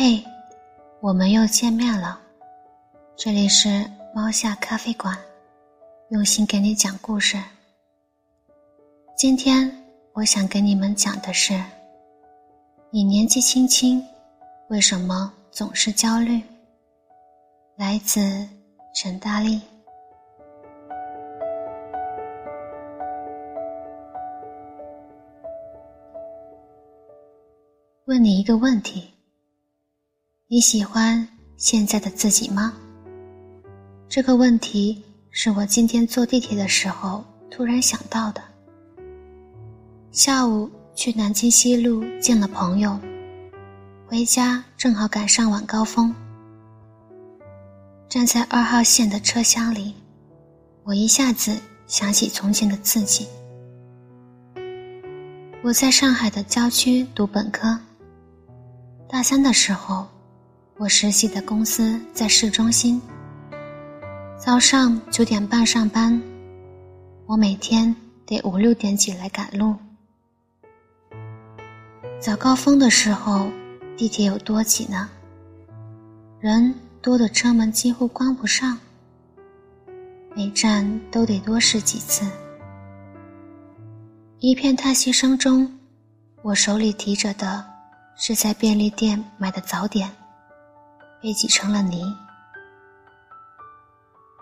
嘿，我们又见面了。这里是猫下咖啡馆，用心给你讲故事。今天我想跟你们讲的是：你年纪轻轻，为什么总是焦虑？来自陈大力。问你一个问题。你喜欢现在的自己吗？这个问题是我今天坐地铁的时候突然想到的。下午去南京西路见了朋友，回家正好赶上晚高峰。站在二号线的车厢里，我一下子想起从前的自己。我在上海的郊区读本科，大三的时候。我实习的公司在市中心，早上九点半上班，我每天得五六点起来赶路。早高峰的时候，地铁有多挤呢？人多的车门几乎关不上，每站都得多试几次。一片叹息声中，我手里提着的是在便利店买的早点。被挤成了泥。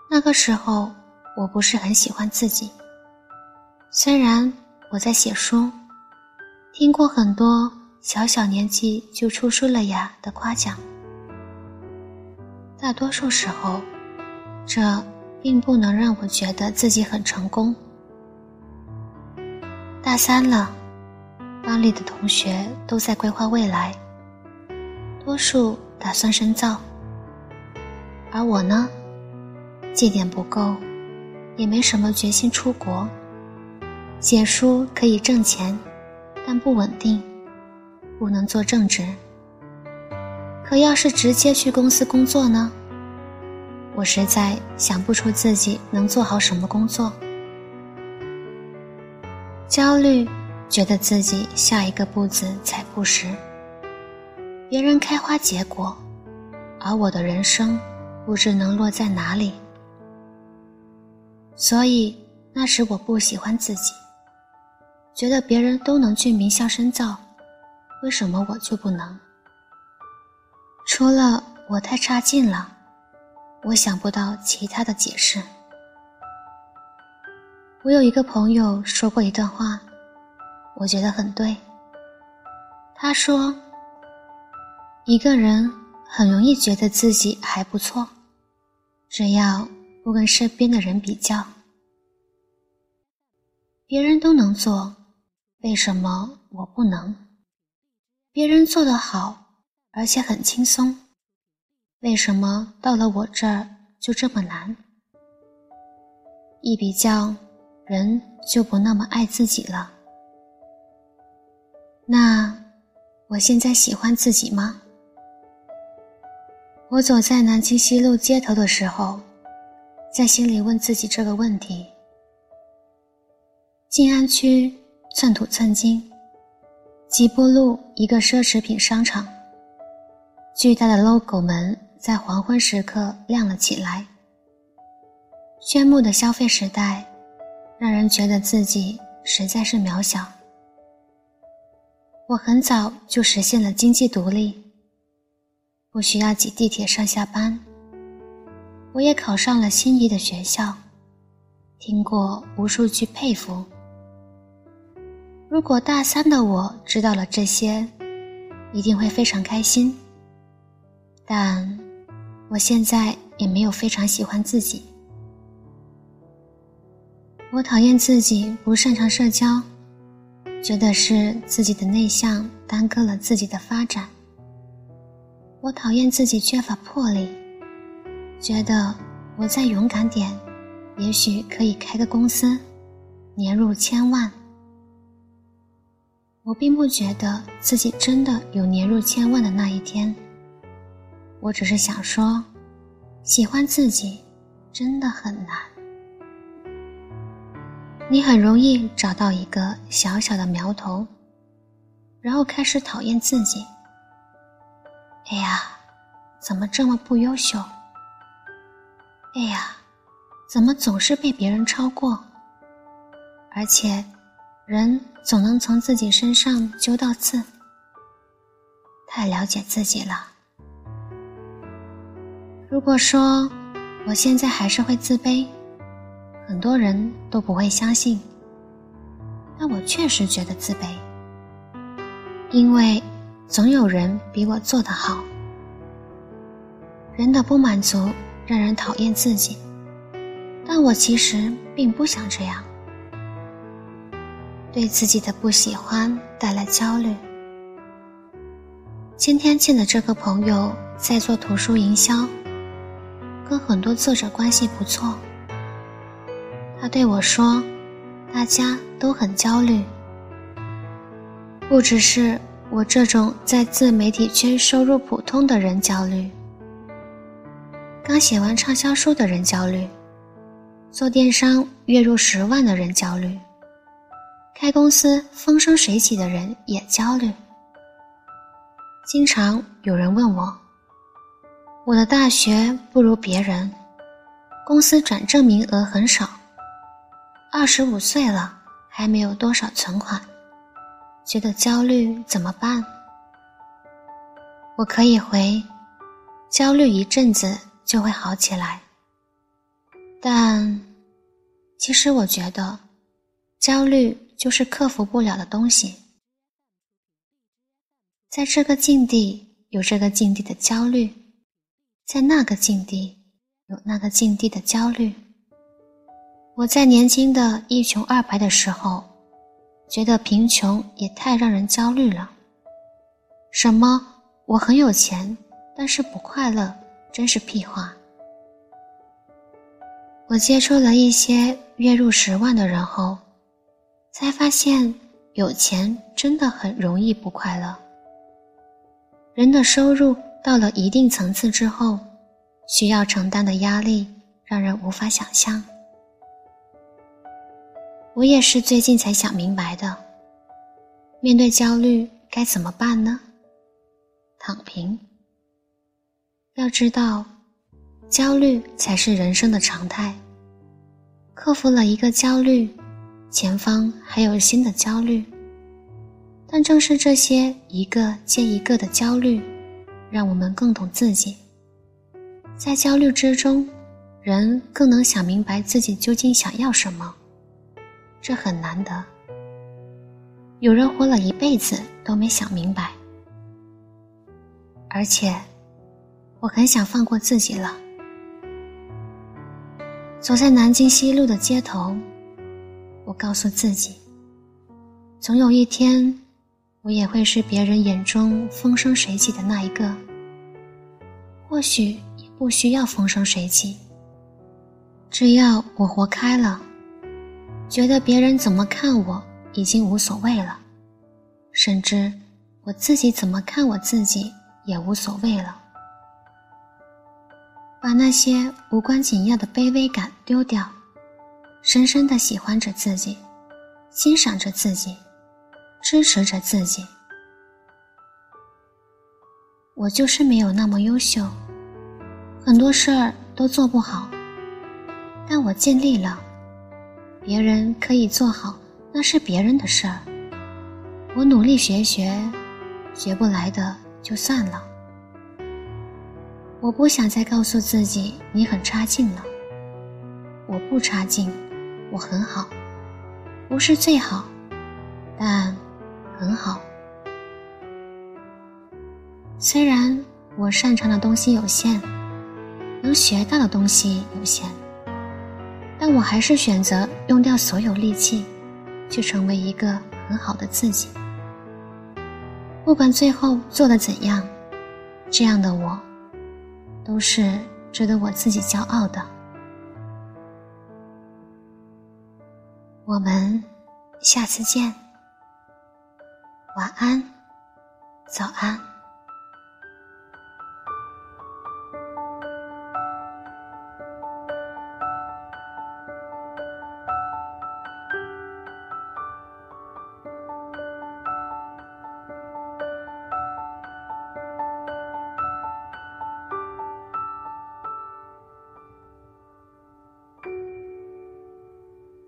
那个时候，我不是很喜欢自己。虽然我在写书，听过很多小小年纪就出书了呀的夸奖，大多数时候，这并不能让我觉得自己很成功。大三了，班里的同学都在规划未来，多数。打算深造，而我呢，绩点不够，也没什么决心出国。写书可以挣钱，但不稳定，不能做正职。可要是直接去公司工作呢？我实在想不出自己能做好什么工作。焦虑，觉得自己下一个步子踩不实。别人开花结果，而我的人生不知能落在哪里。所以那时我不喜欢自己，觉得别人都能去名校深造，为什么我就不能？除了我太差劲了，我想不到其他的解释。我有一个朋友说过一段话，我觉得很对。他说。一个人很容易觉得自己还不错，只要不跟身边的人比较。别人都能做，为什么我不能？别人做得好，而且很轻松，为什么到了我这儿就这么难？一比较，人就不那么爱自己了。那我现在喜欢自己吗？我走在南京西路街头的时候，在心里问自己这个问题：静安区寸土寸金，吉波路一个奢侈品商场，巨大的 logo 门在黄昏时刻亮了起来。炫目的消费时代，让人觉得自己实在是渺小。我很早就实现了经济独立。不需要挤地铁上下班，我也考上了心仪的学校，听过无数句佩服。如果大三的我知道了这些，一定会非常开心。但我现在也没有非常喜欢自己，我讨厌自己不擅长社交，觉得是自己的内向耽搁了自己的发展。我讨厌自己缺乏魄力，觉得我再勇敢点，也许可以开个公司，年入千万。我并不觉得自己真的有年入千万的那一天。我只是想说，喜欢自己真的很难。你很容易找到一个小小的苗头，然后开始讨厌自己。哎呀，怎么这么不优秀？哎呀，怎么总是被别人超过？而且，人总能从自己身上揪到刺。太了解自己了。如果说我现在还是会自卑，很多人都不会相信。但我确实觉得自卑，因为总有人比我做得好。人的不满足让人讨厌自己，但我其实并不想这样。对自己的不喜欢带来焦虑。今天见的这个朋友在做图书营销，跟很多作者关系不错。他对我说：“大家都很焦虑，不只是我这种在自媒体圈收入普通的人焦虑，刚写完畅销书的人焦虑，做电商月入十万的人焦虑，开公司风生水起的人也焦虑。”经常有人问我：“我的大学不如别人，公司转正名额很少，二十五岁了还没有多少存款，觉得焦虑怎么办？”我可以回：“焦虑一阵子就会好起来。”但其实我觉得，焦虑就是克服不了的东西。在这个境地有这个境地的焦虑，在那个境地有那个境地的焦虑。我在年轻的一穷二白的时候，觉得贫穷也太让人焦虑了。什么我很有钱，但是不快乐，真是屁话。我接触了一些月入十万的人后，才发现有钱真的很容易不快乐。人的收入到了一定层次之后，需要承担的压力让人无法想象。我也是最近才想明白的。面对焦虑该怎么办呢？躺平。要知道，焦虑才是人生的常态。克服了一个焦虑，前方还有新的焦虑。但正是这些一个接一个的焦虑，让我们更懂自己。在焦虑之中，人更能想明白自己究竟想要什么，这很难得。有人活了一辈子都没想明白，而且，我很想放过自己了。走在南京西路的街头，我告诉自己，总有一天。我也会是别人眼中风生水起的那一个，或许也不需要风生水起。只要我活开了，觉得别人怎么看我已经无所谓了，甚至我自己怎么看我自己也无所谓了。把那些无关紧要的卑微感丢掉，深深的喜欢着自己，欣赏着自己。支持着自己，我就是没有那么优秀，很多事儿都做不好，但我尽力了。别人可以做好，那是别人的事儿。我努力学学，学不来的就算了。我不想再告诉自己你很差劲了。我不差劲，我很好，不是最好，但。很好，虽然我擅长的东西有限，能学到的东西有限，但我还是选择用掉所有力气，去成为一个很好的自己。不管最后做的怎样，这样的我，都是值得我自己骄傲的。我们下次见。晚安，早安。